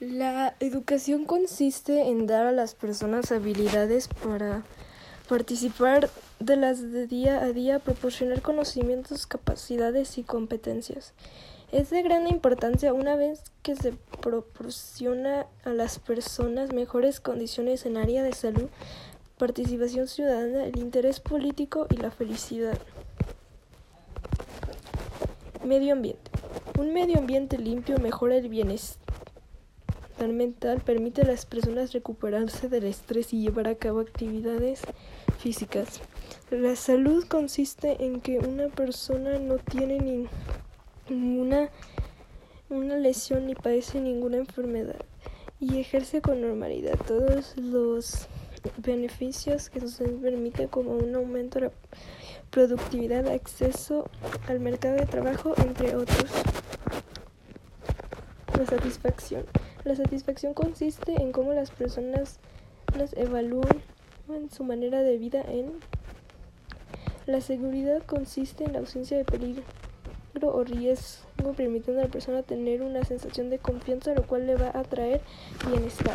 La educación consiste en dar a las personas habilidades para participar de las de día a día, proporcionar conocimientos, capacidades y competencias. Es de gran importancia una vez que se proporciona a las personas mejores condiciones en área de salud, participación ciudadana, el interés político y la felicidad. Medio ambiente. Un medio ambiente limpio mejora el bienestar mental permite a las personas recuperarse del estrés y llevar a cabo actividades físicas. La salud consiste en que una persona no tiene ninguna una lesión ni padece ninguna enfermedad y ejerce con normalidad todos los beneficios que se permite como un aumento de la productividad, acceso al mercado de trabajo, entre otros. La satisfacción. La satisfacción consiste en cómo las personas las evalúan su manera de vida en la seguridad consiste en la ausencia de peligro o riesgo, permitiendo a la persona tener una sensación de confianza, lo cual le va a traer bienestar.